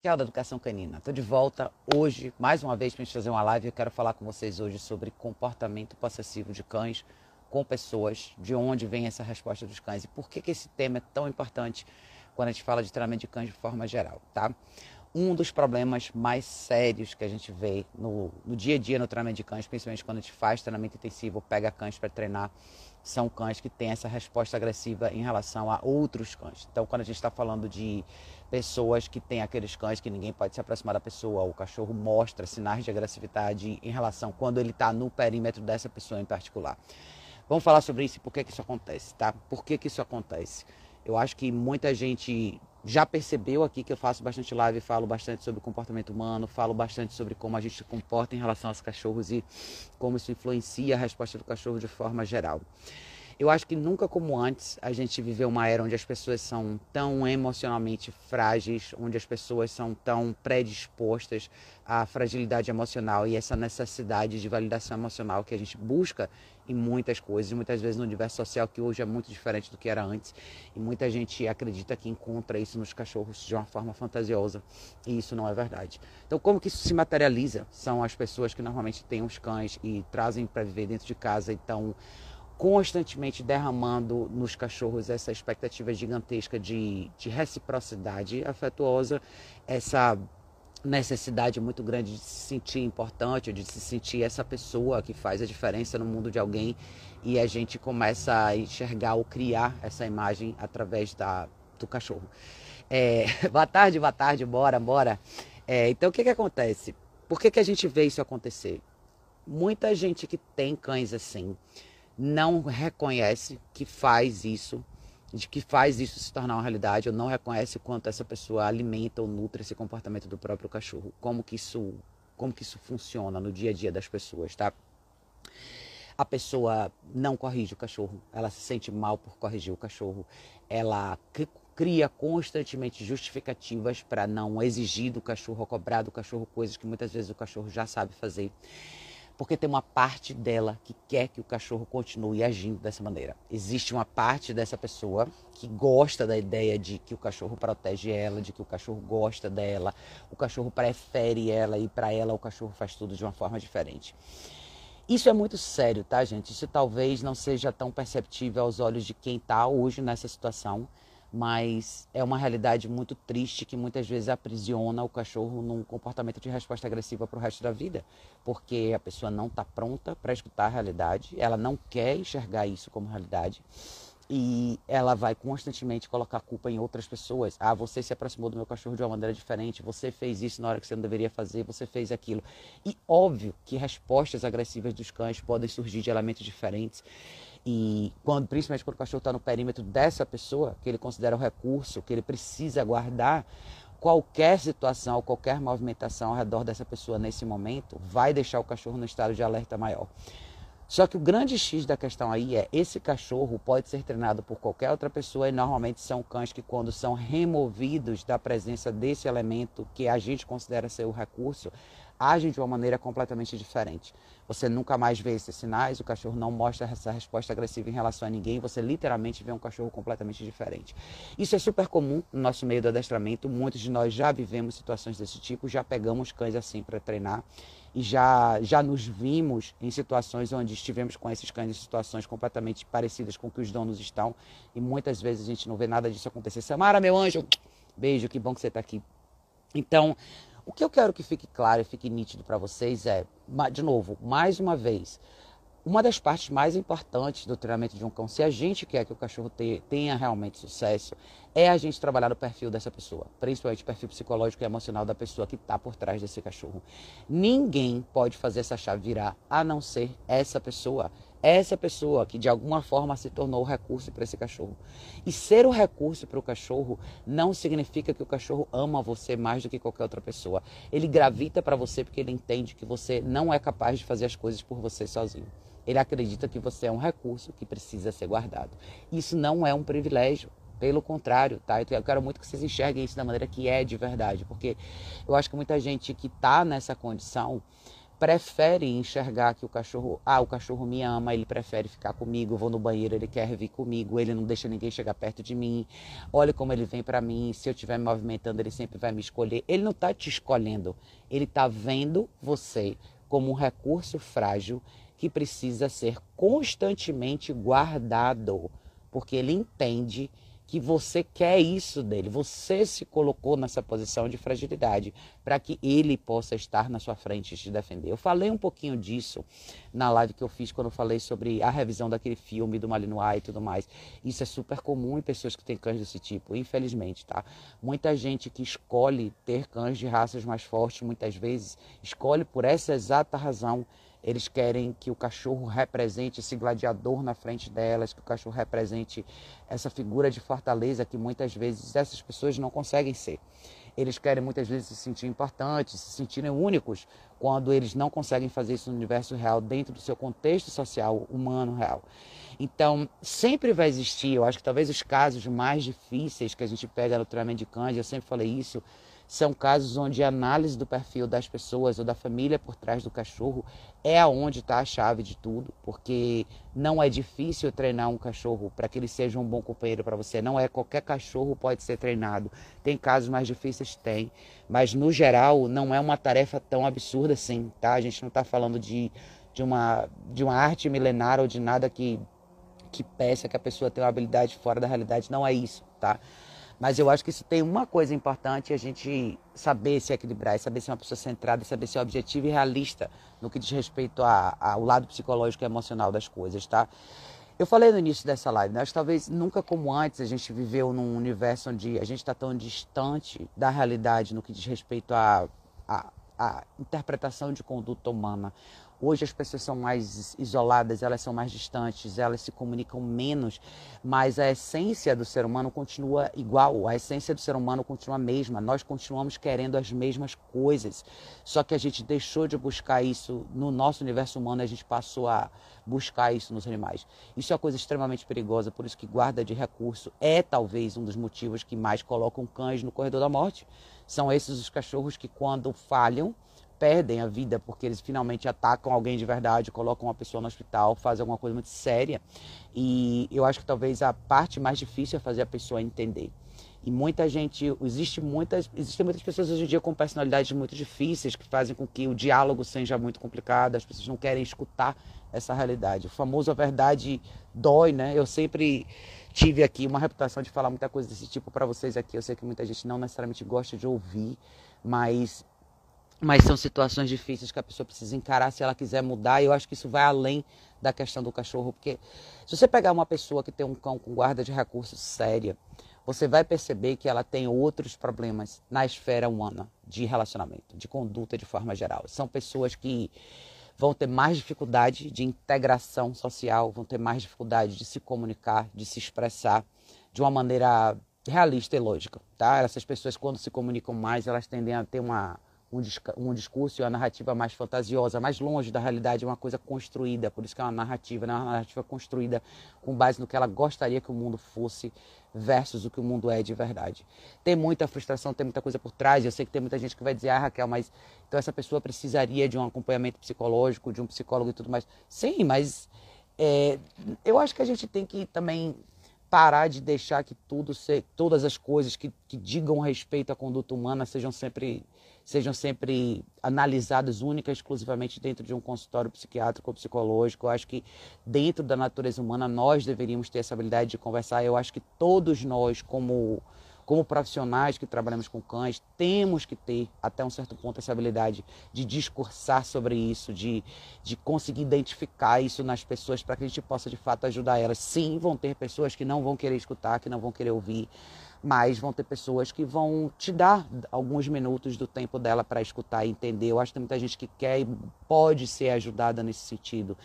Tchau da Educação Canina. Estou de volta hoje, mais uma vez, para a gente fazer uma live. Eu quero falar com vocês hoje sobre comportamento possessivo de cães com pessoas, de onde vem essa resposta dos cães e por que, que esse tema é tão importante quando a gente fala de treinamento de cães de forma geral, tá? Um dos problemas mais sérios que a gente vê no, no dia a dia no treinamento de cães, principalmente quando a gente faz treinamento intensivo, pega cães para treinar, são cães que têm essa resposta agressiva em relação a outros cães. Então, quando a gente está falando de pessoas que têm aqueles cães que ninguém pode se aproximar da pessoa, o cachorro mostra sinais de agressividade em relação quando ele está no perímetro dessa pessoa em particular. Vamos falar sobre isso e por que, que isso acontece, tá? Por que, que isso acontece? Eu acho que muita gente já percebeu aqui que eu faço bastante live, falo bastante sobre comportamento humano, falo bastante sobre como a gente se comporta em relação aos cachorros e como isso influencia a resposta do cachorro de forma geral. Eu acho que nunca como antes a gente viveu uma era onde as pessoas são tão emocionalmente frágeis, onde as pessoas são tão predispostas à fragilidade emocional e essa necessidade de validação emocional que a gente busca em muitas coisas, muitas vezes no universo social que hoje é muito diferente do que era antes. E muita gente acredita que encontra isso nos cachorros de uma forma fantasiosa, e isso não é verdade. Então, como que isso se materializa? São as pessoas que normalmente têm os cães e trazem para viver dentro de casa, então constantemente derramando nos cachorros essa expectativa gigantesca de, de reciprocidade afetuosa, essa necessidade muito grande de se sentir importante, de se sentir essa pessoa que faz a diferença no mundo de alguém e a gente começa a enxergar ou criar essa imagem através da, do cachorro. É, boa tarde, boa tarde, bora, bora. É, então o que, que acontece? Por que, que a gente vê isso acontecer? Muita gente que tem cães assim, não reconhece que faz isso, de que faz isso se tornar uma realidade, ou não reconhece o quanto essa pessoa alimenta ou nutre esse comportamento do próprio cachorro, como que isso, como que isso funciona no dia a dia das pessoas, tá? A pessoa não corrige o cachorro, ela se sente mal por corrigir o cachorro, ela cria constantemente justificativas para não exigir do cachorro cobrar do cachorro coisas que muitas vezes o cachorro já sabe fazer porque tem uma parte dela que quer que o cachorro continue agindo dessa maneira. Existe uma parte dessa pessoa que gosta da ideia de que o cachorro protege ela, de que o cachorro gosta dela, o cachorro prefere ela e para ela o cachorro faz tudo de uma forma diferente. Isso é muito sério, tá, gente? Isso talvez não seja tão perceptível aos olhos de quem está hoje nessa situação, mas é uma realidade muito triste que muitas vezes aprisiona o cachorro num comportamento de resposta agressiva para o resto da vida, porque a pessoa não está pronta para escutar a realidade, ela não quer enxergar isso como realidade e ela vai constantemente colocar culpa em outras pessoas. Ah, você se aproximou do meu cachorro de uma maneira diferente, você fez isso na hora que você não deveria fazer, você fez aquilo. E óbvio que respostas agressivas dos cães podem surgir de elementos diferentes. E quando, principalmente quando o cachorro está no perímetro dessa pessoa, que ele considera o recurso, que ele precisa guardar, qualquer situação, qualquer movimentação ao redor dessa pessoa nesse momento vai deixar o cachorro no estado de alerta maior. Só que o grande X da questão aí é esse cachorro pode ser treinado por qualquer outra pessoa e normalmente são cães que quando são removidos da presença desse elemento que a gente considera ser o recurso, agem de uma maneira completamente diferente. Você nunca mais vê esses sinais, o cachorro não mostra essa resposta agressiva em relação a ninguém, você literalmente vê um cachorro completamente diferente. Isso é super comum no nosso meio do adestramento, muitos de nós já vivemos situações desse tipo, já pegamos cães assim para treinar e já, já nos vimos em situações onde estivemos com esses cães em situações completamente parecidas com que os donos estão e muitas vezes a gente não vê nada disso acontecer. Samara, meu anjo, beijo, que bom que você está aqui. Então, o que eu quero que fique claro e fique nítido para vocês é, de novo, mais uma vez, uma das partes mais importantes do treinamento de um cão, se a gente quer que o cachorro tenha realmente sucesso, é a gente trabalhar no perfil dessa pessoa, principalmente o perfil psicológico e emocional da pessoa que está por trás desse cachorro. Ninguém pode fazer essa chave virar a não ser essa pessoa essa pessoa que de alguma forma se tornou o recurso para esse cachorro. E ser o recurso para o cachorro não significa que o cachorro ama você mais do que qualquer outra pessoa. Ele gravita para você porque ele entende que você não é capaz de fazer as coisas por você sozinho. Ele acredita que você é um recurso que precisa ser guardado. Isso não é um privilégio. Pelo contrário, tá? Eu quero muito que vocês enxerguem isso da maneira que é de verdade, porque eu acho que muita gente que está nessa condição preferem enxergar que o cachorro, ah, o cachorro me ama, ele prefere ficar comigo, vou no banheiro, ele quer vir comigo, ele não deixa ninguém chegar perto de mim. Olha como ele vem para mim, se eu estiver me movimentando, ele sempre vai me escolher. Ele não está te escolhendo, ele está vendo você como um recurso frágil que precisa ser constantemente guardado, porque ele entende que você quer isso dele, você se colocou nessa posição de fragilidade para que ele possa estar na sua frente e te defender. Eu falei um pouquinho disso na live que eu fiz quando eu falei sobre a revisão daquele filme do Malinois e tudo mais. Isso é super comum em pessoas que têm cães desse tipo, infelizmente, tá? Muita gente que escolhe ter cães de raças mais fortes, muitas vezes, escolhe por essa exata razão eles querem que o cachorro represente esse gladiador na frente delas, que o cachorro represente essa figura de fortaleza que muitas vezes essas pessoas não conseguem ser. Eles querem muitas vezes se sentir importantes, se sentirem únicos, quando eles não conseguem fazer isso no universo real, dentro do seu contexto social humano real. Então, sempre vai existir, eu acho que talvez os casos mais difíceis que a gente pega no treinamento de cães, eu sempre falei isso, são casos onde a análise do perfil das pessoas ou da família por trás do cachorro é aonde está a chave de tudo, porque não é difícil treinar um cachorro para que ele seja um bom companheiro para você. Não é qualquer cachorro pode ser treinado. Tem casos mais difíceis, tem, mas no geral não é uma tarefa tão absurda assim, tá? A gente não está falando de, de, uma, de uma arte milenar ou de nada que que peça que a pessoa tenha uma habilidade fora da realidade. Não é isso, tá? Mas eu acho que isso tem uma coisa importante, a gente saber se equilibrar, saber ser uma pessoa centrada, saber ser objetiva e realista no que diz respeito a, ao lado psicológico e emocional das coisas, tá? Eu falei no início dessa live, né? talvez nunca como antes a gente viveu num universo onde a gente está tão distante da realidade no que diz respeito à a, a, a, interpretação de conduta humana. Hoje as pessoas são mais isoladas, elas são mais distantes, elas se comunicam menos, mas a essência do ser humano continua igual, a essência do ser humano continua a mesma. Nós continuamos querendo as mesmas coisas, só que a gente deixou de buscar isso no nosso universo humano, a gente passou a buscar isso nos animais. Isso é uma coisa extremamente perigosa, por isso que guarda de recurso é talvez um dos motivos que mais colocam cães no corredor da morte. São esses os cachorros que quando falham, perdem a vida porque eles finalmente atacam alguém de verdade, colocam uma pessoa no hospital, fazem alguma coisa muito séria. E eu acho que talvez a parte mais difícil é fazer a pessoa entender. E muita gente, existe muitas, existem muitas pessoas hoje em dia com personalidades muito difíceis que fazem com que o diálogo seja muito complicado, as pessoas não querem escutar essa realidade. O famoso a verdade dói, né? Eu sempre tive aqui uma reputação de falar muita coisa desse tipo para vocês aqui. Eu sei que muita gente não necessariamente gosta de ouvir, mas mas são situações difíceis que a pessoa precisa encarar se ela quiser mudar. E eu acho que isso vai além da questão do cachorro, porque se você pegar uma pessoa que tem um cão com guarda de recursos séria, você vai perceber que ela tem outros problemas na esfera humana de relacionamento, de conduta de forma geral. São pessoas que vão ter mais dificuldade de integração social, vão ter mais dificuldade de se comunicar, de se expressar de uma maneira realista e lógica, tá? Essas pessoas quando se comunicam mais, elas tendem a ter uma um, um discurso e uma narrativa mais fantasiosa, mais longe da realidade, é uma coisa construída, por isso que é uma narrativa, né? uma narrativa construída com base no que ela gostaria que o mundo fosse versus o que o mundo é de verdade. Tem muita frustração, tem muita coisa por trás, eu sei que tem muita gente que vai dizer, ah Raquel, mas então essa pessoa precisaria de um acompanhamento psicológico, de um psicólogo e tudo mais. Sim, mas é, eu acho que a gente tem que também parar de deixar que tudo se, todas as coisas que, que digam respeito à conduta humana sejam sempre sejam sempre analisadas única e exclusivamente dentro de um consultório psiquiátrico ou psicológico. Eu acho que dentro da natureza humana nós deveríamos ter essa habilidade de conversar. Eu acho que todos nós, como como profissionais que trabalhamos com cães, temos que ter, até um certo ponto, essa habilidade de discursar sobre isso, de, de conseguir identificar isso nas pessoas para que a gente possa, de fato, ajudar elas. Sim, vão ter pessoas que não vão querer escutar, que não vão querer ouvir, mas vão ter pessoas que vão te dar alguns minutos do tempo dela para escutar e entender. Eu acho que tem muita gente que quer e pode ser ajudada nesse sentido,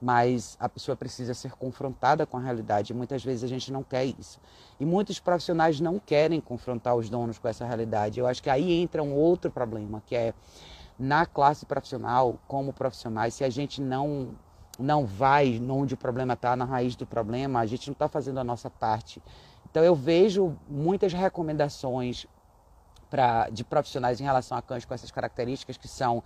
mas a pessoa precisa ser confrontada com a realidade. Muitas vezes a gente não quer isso. E muitos profissionais não querem confrontar os donos com essa realidade. Eu acho que aí entra um outro problema, que é na classe profissional, como profissionais, se a gente não não vai onde o problema está, na raiz do problema, a gente não está fazendo a nossa parte então eu vejo muitas recomendações de profissionais em relação a cães com essas características que são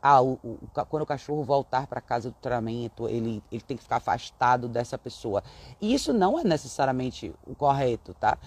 ah, o, o, quando o cachorro voltar para casa do treinamento, ele, ele tem que ficar afastado dessa pessoa. E isso não é necessariamente o correto, tá?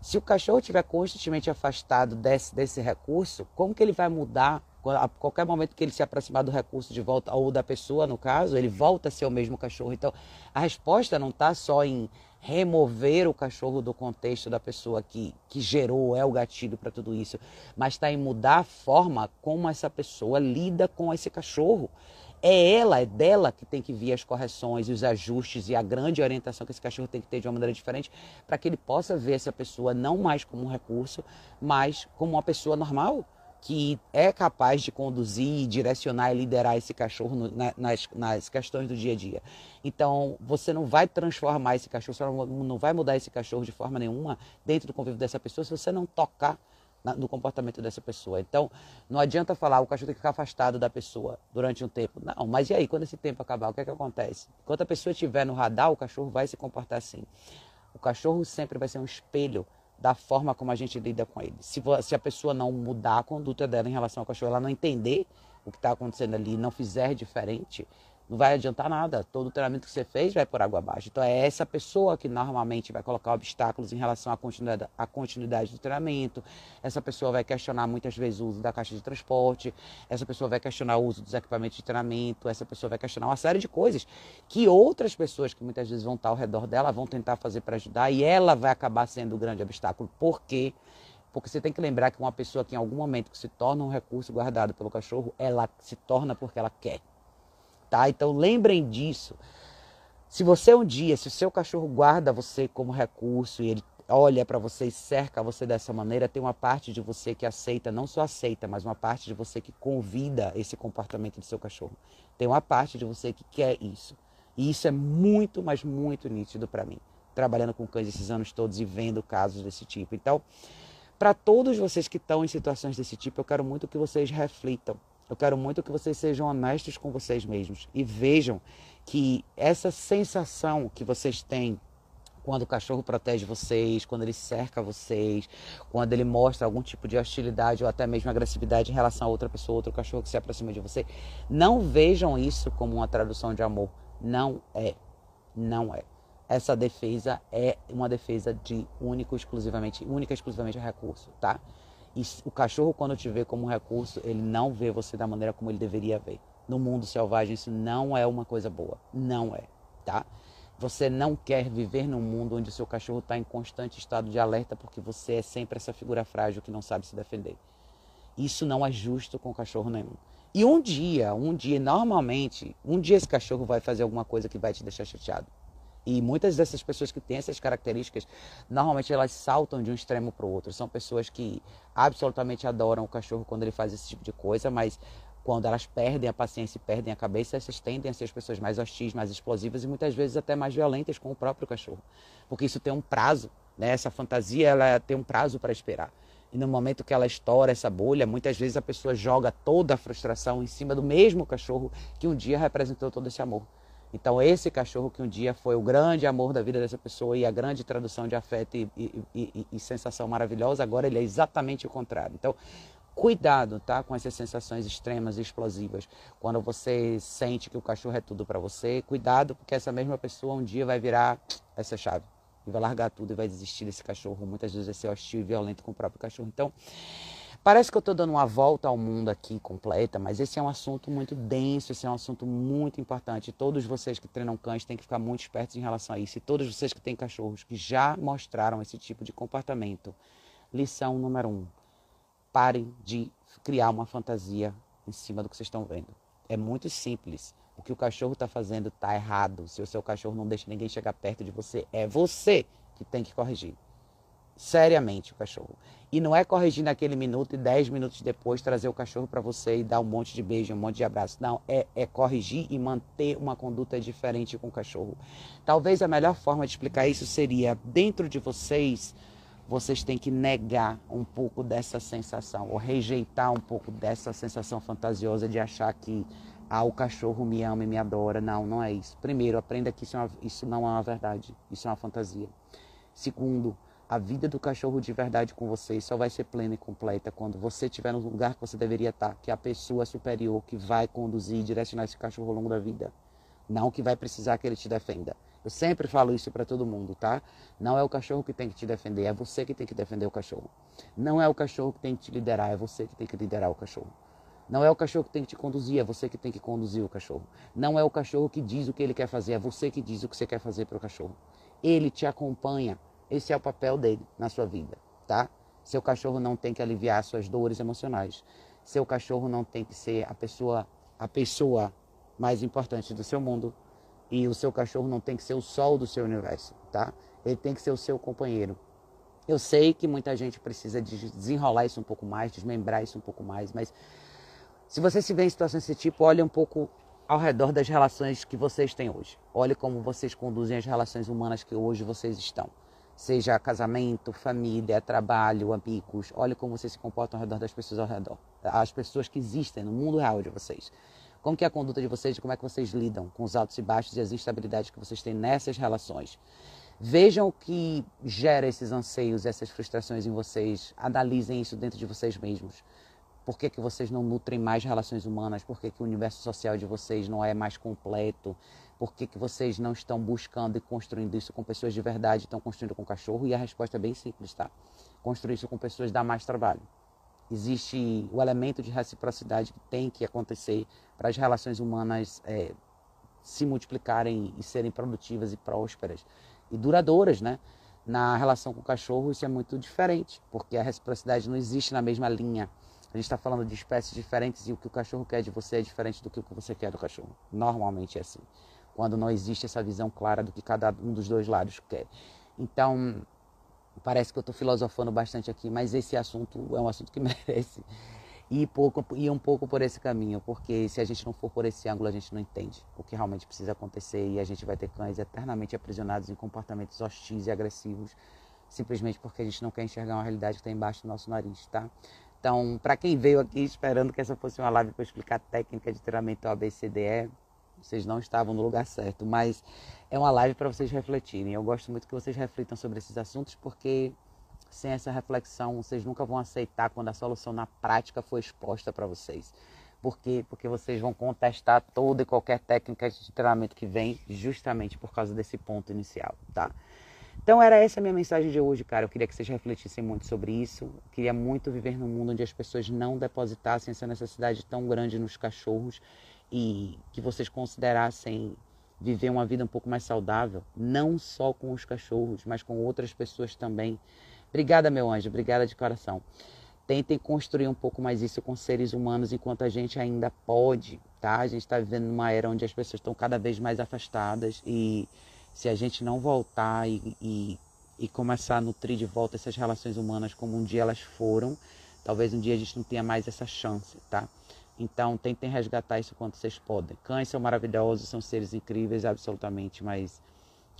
Se o cachorro estiver constantemente afastado desse, desse recurso, como que ele vai mudar a qualquer momento que ele se aproximar do recurso de volta, ou da pessoa, no caso, ele volta a ser o mesmo cachorro. Então, a resposta não está só em remover o cachorro do contexto da pessoa que, que gerou, é o gatilho para tudo isso, mas está em mudar a forma como essa pessoa lida com esse cachorro. É ela, é dela que tem que vir as correções e os ajustes e a grande orientação que esse cachorro tem que ter de uma maneira diferente para que ele possa ver essa pessoa não mais como um recurso, mas como uma pessoa normal que é capaz de conduzir, direcionar e liderar esse cachorro no, na, nas, nas, questões do dia a dia. Então, você não vai transformar esse cachorro, você não, não vai mudar esse cachorro de forma nenhuma dentro do convívio dessa pessoa se você não tocar no comportamento dessa pessoa. Então, não adianta falar o cachorro tem que ficar afastado da pessoa durante um tempo. Não, mas e aí, quando esse tempo acabar, o que é que acontece? Enquanto a pessoa estiver no radar, o cachorro vai se comportar assim. O cachorro sempre vai ser um espelho da forma como a gente lida com ele. Se, se a pessoa não mudar a conduta dela em relação ao cachorro, ela não entender o que está acontecendo ali, não fizer diferente, não vai adiantar nada. Todo o treinamento que você fez vai por água abaixo. Então é essa pessoa que normalmente vai colocar obstáculos em relação à continuidade, à continuidade do treinamento. Essa pessoa vai questionar muitas vezes o uso da caixa de transporte. Essa pessoa vai questionar o uso dos equipamentos de treinamento. Essa pessoa vai questionar uma série de coisas que outras pessoas que muitas vezes vão estar ao redor dela vão tentar fazer para ajudar e ela vai acabar sendo o grande obstáculo. Por quê? Porque você tem que lembrar que uma pessoa que em algum momento que se torna um recurso guardado pelo cachorro, ela se torna porque ela quer tá? Então lembrem disso. Se você um dia, se o seu cachorro guarda você como recurso e ele olha para você e cerca você dessa maneira, tem uma parte de você que aceita, não só aceita, mas uma parte de você que convida esse comportamento do seu cachorro. Tem uma parte de você que quer isso. E isso é muito, mas muito nítido para mim, trabalhando com cães esses anos todos e vendo casos desse tipo. Então, para todos vocês que estão em situações desse tipo, eu quero muito que vocês reflitam eu quero muito que vocês sejam honestos com vocês mesmos e vejam que essa sensação que vocês têm quando o cachorro protege vocês, quando ele cerca vocês, quando ele mostra algum tipo de hostilidade ou até mesmo agressividade em relação a outra pessoa, outro cachorro que se aproxima de você, não vejam isso como uma tradução de amor. Não é. Não é. Essa defesa é uma defesa de único exclusivamente, única exclusivamente recurso, tá? O cachorro, quando te vê como um recurso, ele não vê você da maneira como ele deveria ver. No mundo selvagem, isso não é uma coisa boa. Não é, tá? Você não quer viver num mundo onde o seu cachorro está em constante estado de alerta porque você é sempre essa figura frágil que não sabe se defender. Isso não é justo com cachorro nenhum. E um dia, um dia, normalmente, um dia esse cachorro vai fazer alguma coisa que vai te deixar chateado. E muitas dessas pessoas que têm essas características, normalmente elas saltam de um extremo para o outro. São pessoas que absolutamente adoram o cachorro quando ele faz esse tipo de coisa, mas quando elas perdem a paciência e perdem a cabeça, essas tendem a ser as pessoas mais hostis, mais explosivas e muitas vezes até mais violentas com o próprio cachorro. Porque isso tem um prazo, né? Essa fantasia ela tem um prazo para esperar. E no momento que ela estoura essa bolha, muitas vezes a pessoa joga toda a frustração em cima do mesmo cachorro que um dia representou todo esse amor. Então, esse cachorro que um dia foi o grande amor da vida dessa pessoa e a grande tradução de afeto e, e, e, e sensação maravilhosa, agora ele é exatamente o contrário. Então, cuidado, tá, com essas sensações extremas e explosivas. Quando você sente que o cachorro é tudo para você, cuidado, porque essa mesma pessoa um dia vai virar essa chave e vai largar tudo e vai desistir desse cachorro. Muitas vezes vai ser hostil e violento com o próprio cachorro. Então, Parece que eu estou dando uma volta ao mundo aqui completa, mas esse é um assunto muito denso, esse é um assunto muito importante. Todos vocês que treinam cães têm que ficar muito espertos em relação a isso. E todos vocês que têm cachorros que já mostraram esse tipo de comportamento. Lição número um: parem de criar uma fantasia em cima do que vocês estão vendo. É muito simples. O que o cachorro está fazendo está errado. Se o seu cachorro não deixa ninguém chegar perto de você, é você que tem que corrigir seriamente o cachorro. E não é corrigir naquele minuto e dez minutos depois trazer o cachorro para você e dar um monte de beijo, um monte de abraço. Não, é, é corrigir e manter uma conduta diferente com o cachorro. Talvez a melhor forma de explicar isso seria dentro de vocês. Vocês têm que negar um pouco dessa sensação, ou rejeitar um pouco dessa sensação fantasiosa de achar que ah, o cachorro me ama e me adora. Não, não é isso. Primeiro, aprenda que isso, é uma, isso não é uma verdade, isso é uma fantasia. Segundo, a vida do cachorro de verdade com você só vai ser plena e completa quando você estiver no lugar que você deveria estar, que é a pessoa superior que vai conduzir e direcionar esse cachorro ao longo da vida. Não que vai precisar que ele te defenda. Eu sempre falo isso para todo mundo, tá? Não é o cachorro que tem que te defender, é você que tem que defender o cachorro. Não é o cachorro que tem que te liderar, é você que tem que liderar o cachorro. Não é o cachorro que tem que te conduzir, é você que tem que conduzir o cachorro. Não é o cachorro que diz o que ele quer fazer, é você que diz o que você quer fazer para o cachorro. Ele te acompanha. Esse é o papel dele na sua vida, tá? Seu cachorro não tem que aliviar suas dores emocionais. Seu cachorro não tem que ser a pessoa, a pessoa mais importante do seu mundo. E o seu cachorro não tem que ser o sol do seu universo, tá? Ele tem que ser o seu companheiro. Eu sei que muita gente precisa de desenrolar isso um pouco mais, desmembrar isso um pouco mais, mas se você se vê em situações desse tipo, olhe um pouco ao redor das relações que vocês têm hoje. Olhe como vocês conduzem as relações humanas que hoje vocês estão. Seja casamento, família, trabalho, amigos. Olhe como vocês se comportam ao redor das pessoas ao redor. As pessoas que existem no mundo real de vocês. Como que é a conduta de vocês, como é que vocês lidam com os altos e baixos e as instabilidades que vocês têm nessas relações. Vejam o que gera esses anseios, essas frustrações em vocês. Analisem isso dentro de vocês mesmos. Por que, que vocês não nutrem mais relações humanas? Por que, que o universo social de vocês não é mais completo? Por que, que vocês não estão buscando e construindo isso com pessoas de verdade, estão construindo com cachorro? E a resposta é bem simples, tá? Construir isso com pessoas dá mais trabalho. Existe o elemento de reciprocidade que tem que acontecer para as relações humanas é, se multiplicarem e serem produtivas e prósperas e duradouras, né? Na relação com o cachorro isso é muito diferente, porque a reciprocidade não existe na mesma linha. A gente está falando de espécies diferentes e o que o cachorro quer de você é diferente do que o que você quer do cachorro. Normalmente é assim. Quando não existe essa visão clara do que cada um dos dois lados quer. Então, Parece que eu estou filosofando bastante aqui, mas esse assunto é um assunto que merece ir, pouco, ir um pouco por esse caminho, porque se a gente não for por esse ângulo, a gente não entende o que realmente precisa acontecer e a gente vai ter cães eternamente aprisionados em comportamentos hostis e agressivos, simplesmente porque a gente não quer enxergar uma realidade que está embaixo do nosso nariz, tá? Então, para quem veio aqui esperando que essa fosse uma live para explicar técnica de treinamento ABCDE, vocês não estavam no lugar certo, mas é uma live para vocês refletirem. Eu gosto muito que vocês reflitam sobre esses assuntos, porque sem essa reflexão vocês nunca vão aceitar quando a solução na prática for exposta para vocês. Por quê? Porque vocês vão contestar toda e qualquer técnica de treinamento que vem justamente por causa desse ponto inicial, tá? Então era essa a minha mensagem de hoje, cara. Eu queria que vocês refletissem muito sobre isso. Eu queria muito viver num mundo onde as pessoas não depositassem essa necessidade tão grande nos cachorros e que vocês considerassem viver uma vida um pouco mais saudável, não só com os cachorros, mas com outras pessoas também. Obrigada, meu anjo, obrigada de coração. Tentem construir um pouco mais isso com seres humanos enquanto a gente ainda pode, tá? A gente está vivendo numa era onde as pessoas estão cada vez mais afastadas e se a gente não voltar e, e, e começar a nutrir de volta essas relações humanas como um dia elas foram, talvez um dia a gente não tenha mais essa chance, tá? Então tentem resgatar isso quanto vocês podem. Cães são maravilhosos, são seres incríveis, absolutamente, mas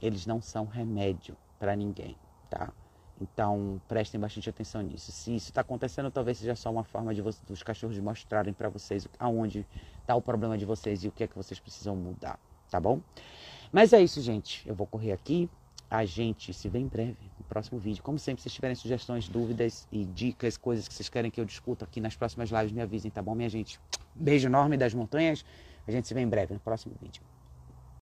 eles não são remédio para ninguém, tá? Então prestem bastante atenção nisso. Se isso está acontecendo, talvez seja só uma forma de dos cachorros mostrarem para vocês aonde está o problema de vocês e o que é que vocês precisam mudar, tá bom? Mas é isso, gente. Eu vou correr aqui. A gente se vê em breve no próximo vídeo. Como sempre, se tiverem sugestões, dúvidas e dicas, coisas que vocês querem que eu discuta aqui nas próximas lives, me avisem, tá bom, minha gente? Beijo enorme das montanhas. A gente se vê em breve no próximo vídeo.